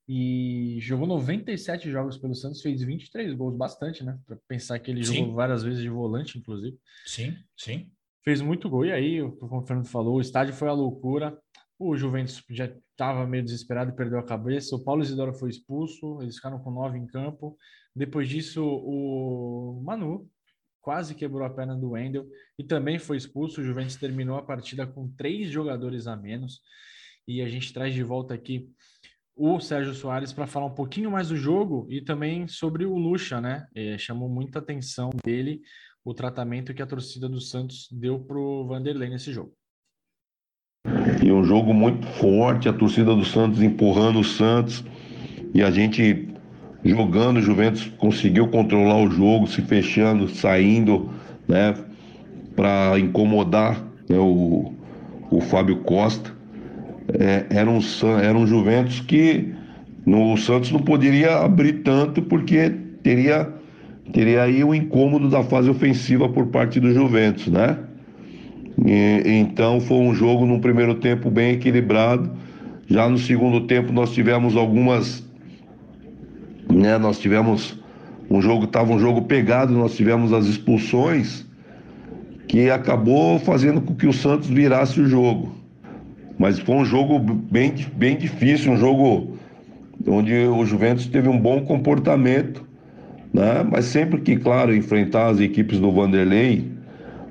e jogou 97 jogos pelo Santos, fez 23 gols, bastante, né? Para pensar que ele sim. jogou várias vezes de volante, inclusive. Sim, sim. Fez muito gol. E aí, como o Fernando falou, o estádio foi a loucura. O Juventus já estava meio desesperado e perdeu a cabeça. O Paulo Isidoro foi expulso, eles ficaram com nove em campo. Depois disso, o Manu quase quebrou a perna do Wendel e também foi expulso. O Juventus terminou a partida com três jogadores a menos. E a gente traz de volta aqui o Sérgio Soares para falar um pouquinho mais do jogo e também sobre o Lucha, né? É, chamou muita atenção dele o tratamento que a torcida do Santos deu para o Vanderlei nesse jogo. E um jogo muito forte, a torcida do Santos empurrando o Santos e a gente jogando, o Juventus conseguiu controlar o jogo, se fechando, saindo, né, para incomodar né, o, o Fábio Costa. É, era, um, era um Juventus que no Santos não poderia abrir tanto porque teria, teria aí o incômodo da fase ofensiva por parte do Juventus, né? E, então foi um jogo no primeiro tempo bem equilibrado. Já no segundo tempo nós tivemos algumas né? Nós tivemos um jogo, estava um jogo pegado, nós tivemos as expulsões que acabou fazendo com que o Santos virasse o jogo. Mas foi um jogo bem, bem difícil, um jogo onde o Juventus teve um bom comportamento, né? Mas sempre que, claro, enfrentar as equipes do Vanderlei,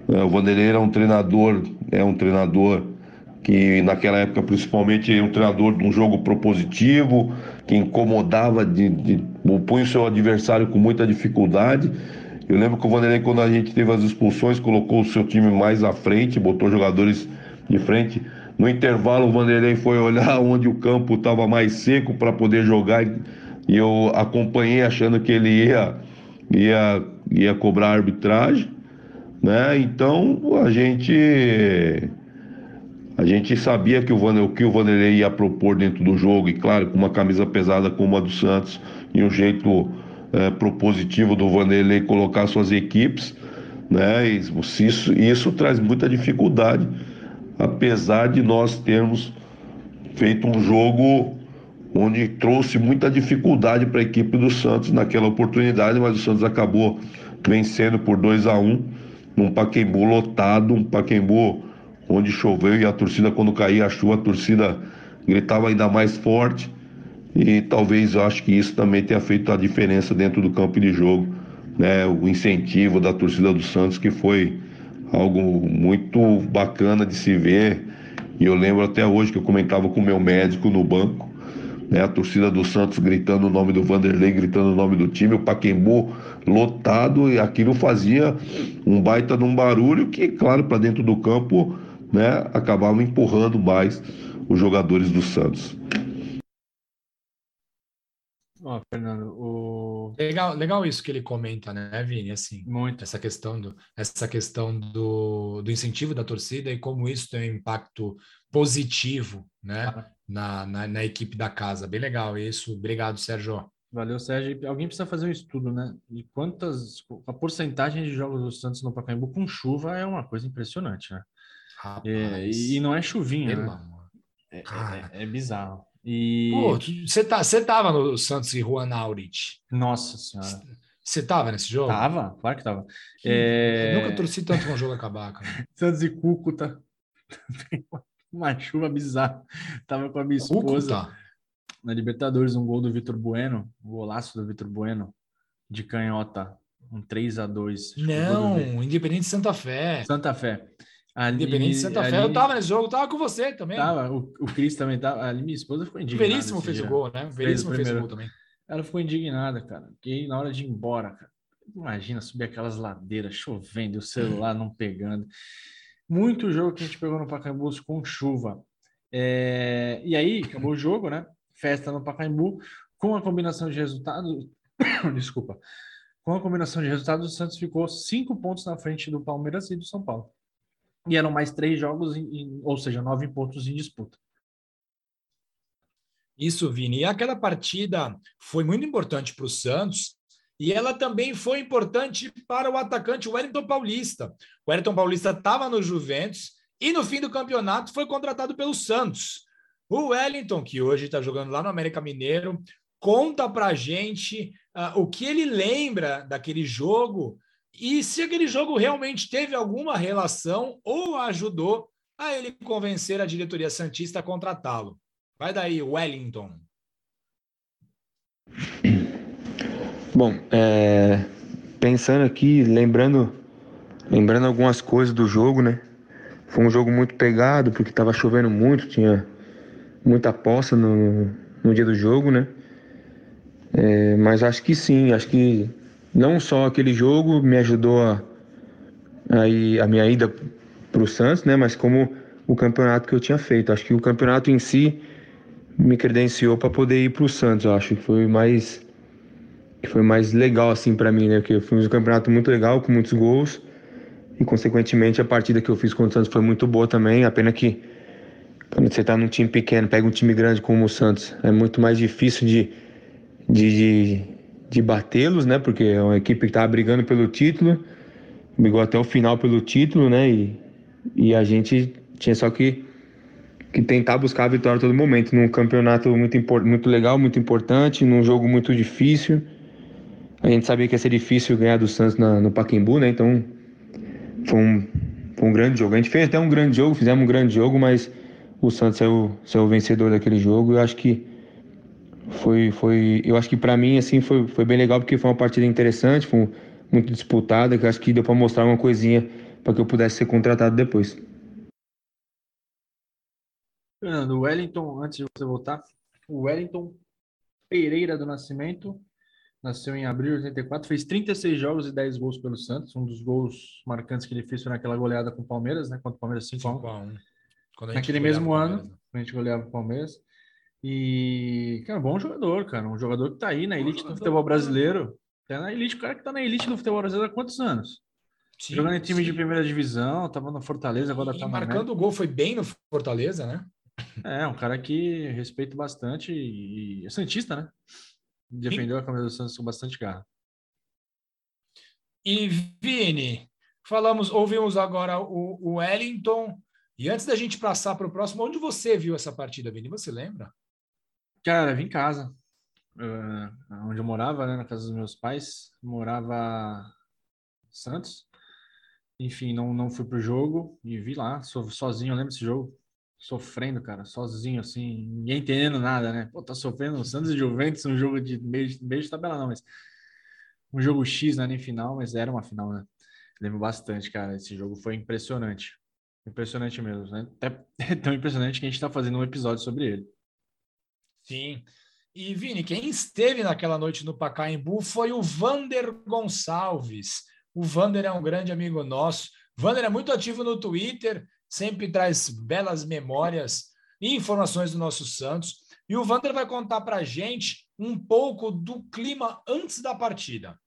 né? o Vanderlei era um treinador, é um treinador que naquela época principalmente era um treinador de um jogo propositivo, que incomodava, de, de, punha o seu adversário com muita dificuldade. Eu lembro que o Vanderlei, quando a gente teve as expulsões, colocou o seu time mais à frente, botou jogadores de frente. No intervalo, o Vanderlei foi olhar onde o campo estava mais seco para poder jogar e eu acompanhei achando que ele ia, ia, ia cobrar arbitragem. Né? Então a gente a gente sabia que o, Vander, que o Vanderlei ia propor dentro do jogo, e claro, com uma camisa pesada como a do Santos e um jeito é, propositivo do Vanderlei colocar suas equipes, né? Isso, isso traz muita dificuldade, apesar de nós termos feito um jogo onde trouxe muita dificuldade para a equipe do Santos naquela oportunidade, mas o Santos acabou vencendo por 2 a 1 um, num Paquembu lotado, um Paquembu onde choveu e a torcida, quando caía a chuva, a torcida gritava ainda mais forte. E talvez eu acho que isso também tenha feito a diferença dentro do campo de jogo, né? O incentivo da torcida do Santos, que foi algo muito bacana de se ver. E eu lembro até hoje que eu comentava com meu médico no banco, né? A torcida do Santos gritando o nome do Vanderlei, gritando o nome do time, o Paquembu lotado, e aquilo fazia um baita de um barulho que, claro, para dentro do campo né, acabavam empurrando mais os jogadores do Santos. Ó, Fernando, o... legal, legal isso que ele comenta, né, Vini? Assim, muito essa questão do, essa questão do, do incentivo da torcida e como isso tem um impacto positivo, né, ah. na, na, na, equipe da casa. Bem legal isso. Obrigado, Sérgio. Valeu, Sérgio. Alguém precisa fazer um estudo, né? De quantas a porcentagem de jogos do Santos no Pacaembu com chuva é uma coisa impressionante, né? Rapaz, é, e não é chuvinha, né? É, é, é bizarro. E... Pô, você tá, você tava no Santos e Juan Aurich. Nossa senhora. Você tava nesse jogo? Tava, claro que tava. Que... É... Nunca torci tanto com o jogo acabar, cara. Santos e Cúcuta. Uma chuva bizarra. Tava com a minha esposa Cúcuta. na Libertadores, um gol do Vitor Bueno, um golaço do Vitor Bueno, de canhota, um 3 a 2 Não, Independente Santa Fé. Santa Fé. Ali, Independente de Santa ali, Fé, eu tava nesse jogo, tava com você também. Tava, o, o Cris também tava. Ali minha esposa ficou indignada. Veríssimo fez dia. o gol, né? Veríssimo fez, fez o gol também. Ela ficou indignada, cara. Porque na hora de ir embora, cara, imagina subir aquelas ladeiras chovendo, o celular não pegando. Muito jogo que a gente pegou no Pacaembu com chuva. É... E aí, acabou o jogo, né? Festa no Pacaembu, com a combinação de resultados. Desculpa. Com a combinação de resultados, o Santos ficou cinco pontos na frente do Palmeiras e do São Paulo e eram mais três jogos, em, ou seja, nove pontos em disputa. Isso, Vini. E aquela partida foi muito importante para o Santos e ela também foi importante para o atacante Wellington Paulista. O Wellington Paulista estava no Juventus e no fim do campeonato foi contratado pelo Santos. O Wellington, que hoje está jogando lá no América Mineiro, conta para gente uh, o que ele lembra daquele jogo e se aquele jogo realmente teve alguma relação ou ajudou a ele convencer a diretoria Santista a contratá-lo. Vai daí, Wellington. Bom, é, pensando aqui, lembrando, lembrando algumas coisas do jogo, né? Foi um jogo muito pegado, porque estava chovendo muito, tinha muita poça no, no dia do jogo, né? É, mas acho que sim, acho que não só aquele jogo me ajudou a, a, a minha ida para o Santos, né? Mas como o campeonato que eu tinha feito. Acho que o campeonato em si me credenciou para poder ir para o Santos. Eu acho que foi mais que foi mais legal assim para mim, né? Porque foi um campeonato muito legal com muitos gols e consequentemente a partida que eu fiz contra o Santos foi muito boa também. A pena que quando você está num time pequeno, pega um time grande como o Santos, é muito mais difícil de, de, de de batê-los, né? Porque é uma equipe que estava brigando pelo título, brigou até o final pelo título, né? E, e a gente tinha só que, que tentar buscar a vitória a todo momento, num campeonato muito, muito legal, muito importante, num jogo muito difícil. A gente sabia que ia ser difícil ganhar do Santos na, no Pacaembu, né? Então foi um, foi um grande jogo. A gente fez até um grande jogo, fizemos um grande jogo, mas o Santos é o, é o vencedor daquele jogo. Eu acho que foi, foi, eu acho que para mim assim foi, foi bem legal porque foi uma partida interessante, foi muito disputada, que acho que deu para mostrar uma coisinha para que eu pudesse ser contratado depois. Fernando, o Wellington, antes de você voltar, o Wellington Pereira do Nascimento, nasceu em abril de 84, fez 36 jogos e 10 gols pelo Santos. Um dos gols marcantes que ele fez foi naquela goleada com o Palmeiras, né? Contra o Palmeiras 5x1. Naquele mesmo ano, a gente goleava o Palmeiras. E, cara, bom jogador, cara. Um jogador que tá aí na elite do futebol brasileiro. Tá na elite, o cara que tá na elite do futebol brasileiro há quantos anos? Sim, Jogando em time sim. de primeira divisão, tava no Fortaleza, agora e tá marcando o gol foi bem no Fortaleza, né? É, um cara que respeito bastante e é santista, né? Defendeu sim. a camisa do Santos com bastante garra. E Vini, falamos, ouvimos agora o, o Wellington. E antes da gente passar para o próximo, onde você viu essa partida, Vini? Você lembra? Cara, vim em casa. Uh, onde eu morava, né, na casa dos meus pais, morava Santos. Enfim, não, não fui pro jogo e vi lá, so, sozinho, eu lembro desse jogo, sofrendo, cara, sozinho, assim, ninguém entendendo nada, né? Pô, tá sofrendo Santos e Juventus, um jogo de meio, meio de tabela, não, mas um jogo X, não é nem final, mas era uma final, né? Lembro bastante, cara, esse jogo foi impressionante. Impressionante mesmo, né? Até é tão impressionante que a gente tá fazendo um episódio sobre ele. Sim. E, Vini, quem esteve naquela noite no Pacaembu foi o Vander Gonçalves. O Vander é um grande amigo nosso. Vander é muito ativo no Twitter, sempre traz belas memórias e informações do nosso Santos. E o Vander vai contar para a gente um pouco do clima antes da partida.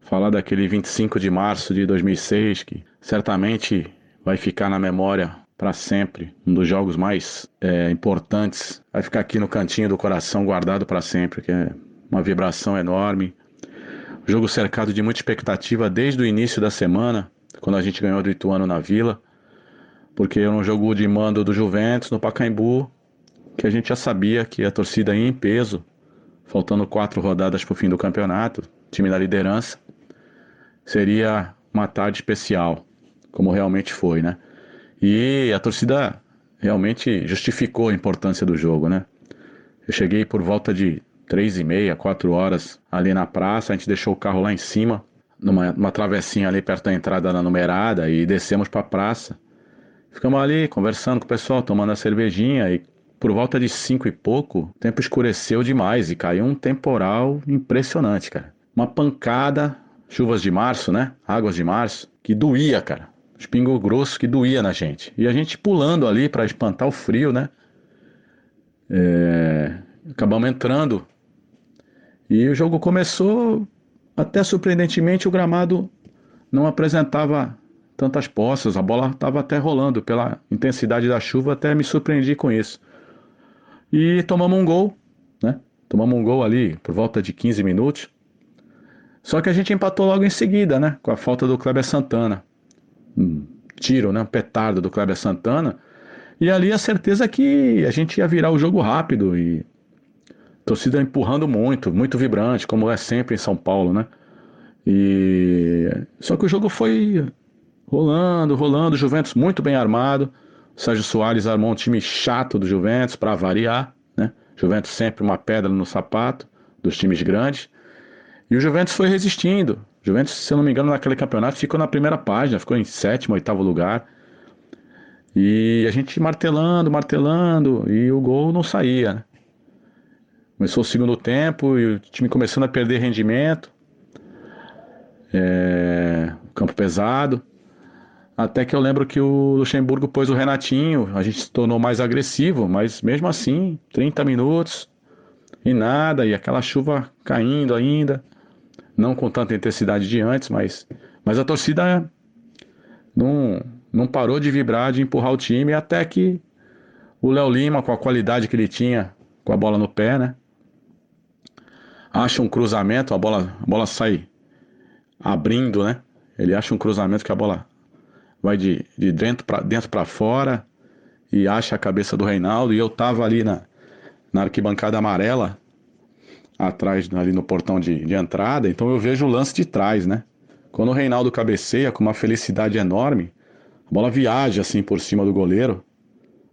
Falar daquele 25 de março de 2006, que certamente vai ficar na memória para sempre, um dos jogos mais é, importantes, vai ficar aqui no cantinho do coração guardado para sempre, que é uma vibração enorme. Jogo cercado de muita expectativa desde o início da semana, quando a gente ganhou do Ituano na Vila, porque era um jogo de mando do Juventus no Pacaembu, que a gente já sabia que a torcida ia em peso, faltando quatro rodadas para o fim do campeonato, time da liderança, seria uma tarde especial, como realmente foi, né? E a torcida realmente justificou a importância do jogo, né? Eu cheguei por volta de três e meia, quatro horas ali na praça, a gente deixou o carro lá em cima, numa, numa travessinha ali perto da entrada da numerada e descemos para a praça. Ficamos ali conversando com o pessoal, tomando a cervejinha e por volta de cinco e pouco, o tempo escureceu demais e caiu um temporal impressionante, cara. Uma pancada, chuvas de março, né? Águas de março, que doía, cara espingo grosso que doía na gente. E a gente pulando ali para espantar o frio, né? É... Acabamos entrando. E o jogo começou, até surpreendentemente, o gramado não apresentava tantas poças, a bola estava até rolando pela intensidade da chuva, até me surpreendi com isso. E tomamos um gol, né? Tomamos um gol ali por volta de 15 minutos. Só que a gente empatou logo em seguida, né? Com a falta do Kleber Santana tiro, né, um petardo do Kleber Santana. E ali a certeza que a gente ia virar o jogo rápido e torcida empurrando muito, muito vibrante, como é sempre em São Paulo, né? E só que o jogo foi rolando, rolando, Juventus muito bem armado. O Sérgio Soares armou um time chato do Juventus para variar, né? Juventus sempre uma pedra no sapato dos times grandes. E o Juventus foi resistindo, Juventus, se eu não me engano, naquele campeonato ficou na primeira página, ficou em sétimo, oitavo lugar. E a gente martelando, martelando, e o gol não saía. Né? Começou o segundo tempo e o time começando a perder rendimento. É, campo pesado. Até que eu lembro que o Luxemburgo pôs o Renatinho, a gente se tornou mais agressivo, mas mesmo assim, 30 minutos e nada, e aquela chuva caindo ainda não com tanta intensidade de antes, mas, mas a torcida não, não parou de vibrar, de empurrar o time, até que o Léo Lima, com a qualidade que ele tinha com a bola no pé, né? Acha um cruzamento, a bola, a bola sai abrindo, né? Ele acha um cruzamento que a bola vai de, de dentro para dentro fora e acha a cabeça do Reinaldo. E eu tava ali na, na arquibancada amarela, atrás, ali no portão de, de entrada, então eu vejo o lance de trás, né? Quando o Reinaldo cabeceia com uma felicidade enorme, a bola viaja assim por cima do goleiro,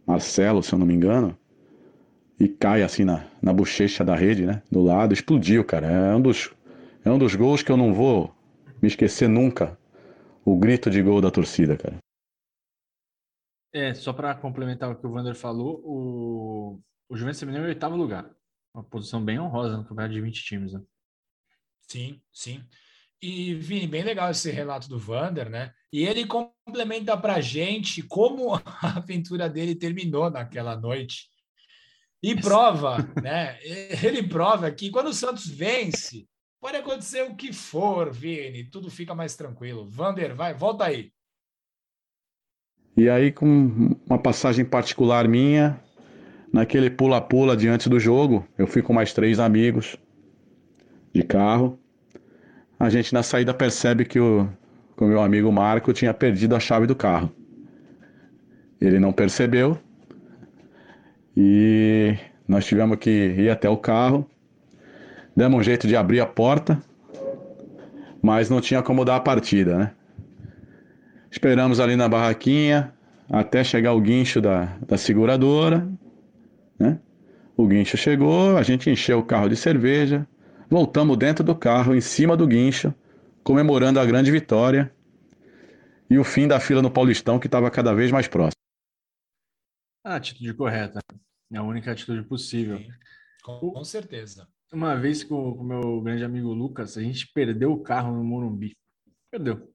Marcelo, se eu não me engano, e cai assim na, na bochecha da rede, né? Do lado, explodiu, cara. É um dos, é um dos gols que eu não vou me esquecer nunca. O grito de gol da torcida, cara. É, só para complementar o que o Vander falou, o, o Juventus terminou em oitavo lugar. Uma posição bem honrosa no campeonato de 20 times, né? Sim, sim. E, Vini, bem legal esse relato do Vander, né? E ele complementa pra gente como a aventura dele terminou naquela noite. E prova, né? Ele prova que quando o Santos vence, pode acontecer o que for, Vini, tudo fica mais tranquilo. Vander, vai, volta aí. E aí, com uma passagem particular minha, naquele pula-pula diante do jogo, eu fui com mais três amigos de carro. A gente na saída percebe que o, que o meu amigo Marco tinha perdido a chave do carro. Ele não percebeu e nós tivemos que ir até o carro. Demos um jeito de abrir a porta, mas não tinha como dar a partida, né? Esperamos ali na barraquinha até chegar o guincho da, da seguradora né? O guincho chegou, a gente encheu o carro de cerveja, voltamos dentro do carro, em cima do guincho, comemorando a grande vitória e o fim da fila no Paulistão, que estava cada vez mais próximo. A atitude correta. É a única atitude possível. Sim, com, com, certeza. Uma vez com o meu grande amigo Lucas, a gente perdeu o carro no Morumbi. Perdeu.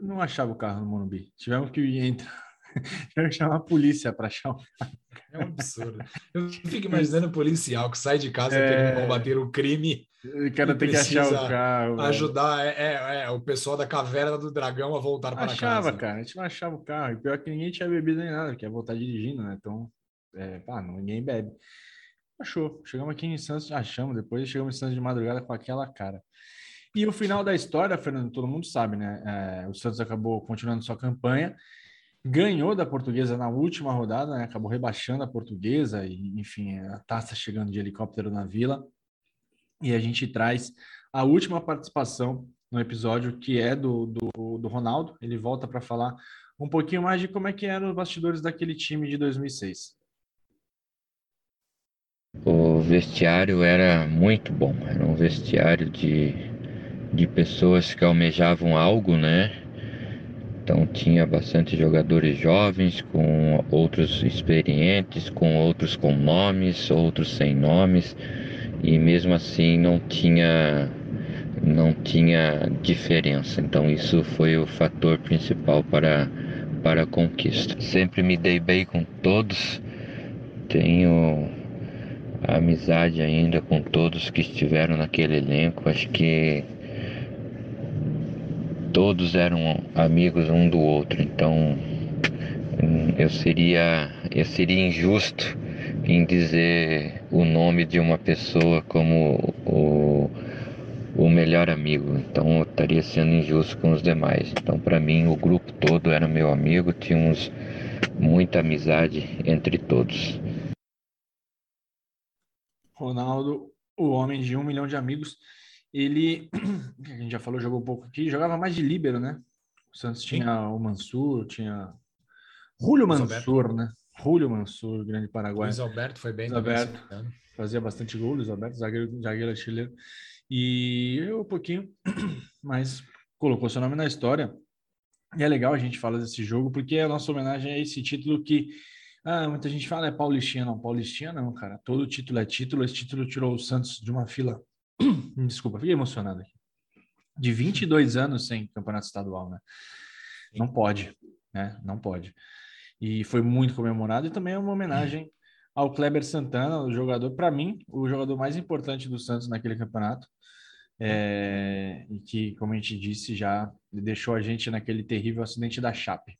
Não achava o carro no Morumbi. Tivemos que entrar Tiveram que chamar a polícia para achar um É um absurdo. Eu fico imaginando policial que sai de casa é... querendo combater o crime. O cara tem que achar o carro. Ajudar é, é, é, o pessoal da caverna do dragão a voltar para achava, casa. Achava, cara. A gente não achava o carro. E pior que ninguém tinha bebido nem nada, que ia voltar dirigindo, né? Então, é, pá, ninguém bebe. Achou. Chegamos aqui em Santos, achamos. Depois chegamos em Santos de madrugada com aquela cara. E o final da história, Fernando, todo mundo sabe, né? É, o Santos acabou continuando sua campanha ganhou da portuguesa na última rodada, né? acabou rebaixando a portuguesa, e enfim, a taça chegando de helicóptero na vila. E a gente traz a última participação no episódio, que é do, do, do Ronaldo. Ele volta para falar um pouquinho mais de como é que eram os bastidores daquele time de 2006. O vestiário era muito bom, era um vestiário de, de pessoas que almejavam algo, né? Então tinha bastante jogadores jovens, com outros experientes, com outros com nomes, outros sem nomes, e mesmo assim não tinha não tinha diferença. Então isso foi o fator principal para para a conquista. Sempre me dei bem com todos. Tenho amizade ainda com todos que estiveram naquele elenco. Acho que todos eram amigos um do outro, então eu seria, eu seria injusto em dizer o nome de uma pessoa como o, o melhor amigo, então eu estaria sendo injusto com os demais. Então, para mim, o grupo todo era meu amigo, tínhamos muita amizade entre todos. Ronaldo, o homem de um milhão de amigos ele, a gente já falou, jogou um pouco aqui, jogava mais de líbero, né? O Santos tinha Sim. o Mansur, tinha Julio Luiz Mansur, Alberto. né? Julio Mansur, grande paraguaio. Luiz Alberto foi bem. Luiz Alberto fazia bastante gol, Luiz Alberto, zagueiro, zagueiro chileno. E eu um pouquinho, mas colocou seu nome na história. E é legal a gente falar desse jogo, porque a nossa homenagem é esse título que ah, muita gente fala é paulistinha, não. Paulistinha não, cara. Todo título é título. Esse título tirou o Santos de uma fila Desculpa, fiquei emocionado aqui. De 22 anos sem campeonato estadual, né? Não pode, né? Não pode. E foi muito comemorado e também é uma homenagem ao Kleber Santana, o jogador, para mim, o jogador mais importante do Santos naquele campeonato. É, e que, como a gente disse, já deixou a gente naquele terrível acidente da Chape.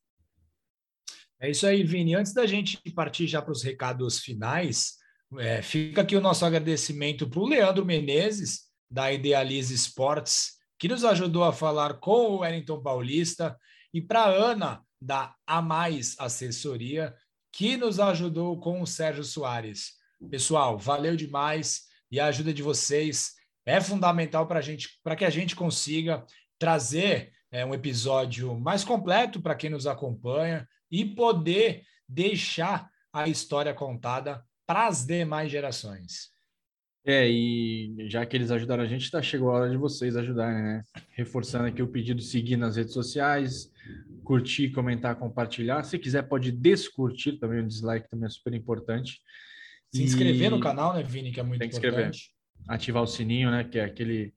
É isso aí, Vini. Antes da gente partir já para os recados finais, é, fica aqui o nosso agradecimento para o Leandro Menezes, da Idealize Sports, que nos ajudou a falar com o Wellington Paulista, e para a Ana, da A Mais Assessoria, que nos ajudou com o Sérgio Soares. Pessoal, valeu demais e a ajuda de vocês é fundamental para gente, para que a gente consiga trazer é, um episódio mais completo para quem nos acompanha e poder deixar a história contada para as demais gerações. É, e já que eles ajudaram a gente, tá, chegou a hora de vocês ajudarem, né? Reforçando aqui o pedido seguir nas redes sociais, curtir, comentar, compartilhar. Se quiser, pode descurtir também, o dislike também é super importante. Se inscrever e... no canal, né, Vini, que é muito Tem que importante. Inscrever. Ativar o sininho, né, que é aquele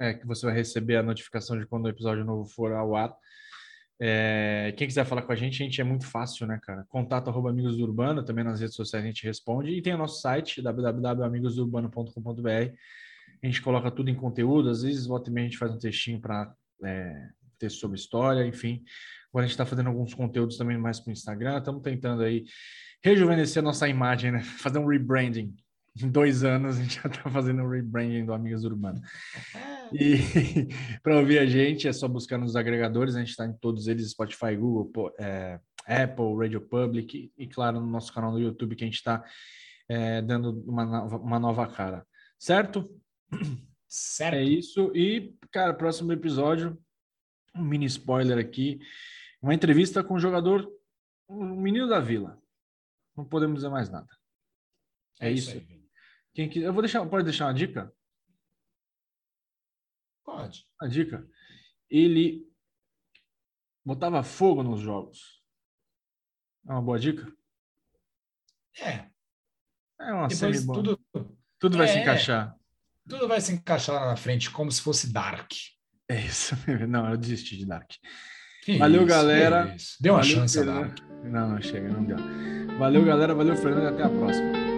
é, que você vai receber a notificação de quando o episódio novo for ao ar. É, quem quiser falar com a gente, a gente é muito fácil, né, cara? Contato arroba Amigos do Urbano, também nas redes sociais a gente responde. E tem o nosso site, www.amigosdourbano.com.br. A gente coloca tudo em conteúdo, às vezes volta e meia a gente faz um textinho para é, texto sobre história, enfim. Agora a gente está fazendo alguns conteúdos também mais para o Instagram, estamos tentando aí rejuvenescer a nossa imagem, né? Fazer um rebranding. Em dois anos a gente já está fazendo um rebranding do Amigos Urbano. E para ouvir a gente é só buscar nos agregadores, a gente está em todos eles, Spotify, Google, é, Apple, Radio Public e, claro, no nosso canal no YouTube que a gente está é, dando uma nova, uma nova cara. Certo? Certo. É isso. E, cara, próximo episódio, um mini spoiler aqui, uma entrevista com o jogador, um menino da Vila. Não podemos dizer mais nada. É, é isso. isso. Quem quiser, eu vou deixar, pode deixar uma dica? Pode. A dica. Ele botava fogo nos jogos. É uma boa dica? É. É uma série boa. Tudo, tudo vai é, se encaixar. Tudo vai se encaixar lá na frente, como se fosse Dark. É isso. Não, eu desisti de Dark. Que Valeu, isso, galera. Deu uma Valeu, chance a Fernando. dar. Não, não chega, não deu. Valeu, galera. Valeu, Fernando. e Até a próxima.